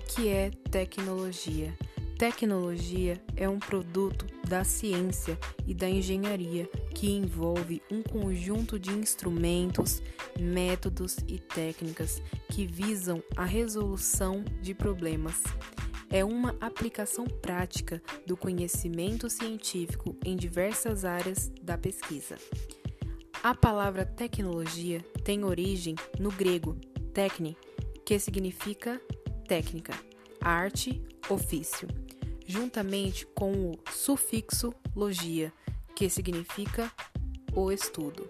que é tecnologia? Tecnologia é um produto da ciência e da engenharia que envolve um conjunto de instrumentos, métodos e técnicas que visam a resolução de problemas. É uma aplicação prática do conhecimento científico em diversas áreas da pesquisa. A palavra tecnologia tem origem no grego techne, que significa técnica, arte, ofício, juntamente com o sufixo logia, que significa o estudo.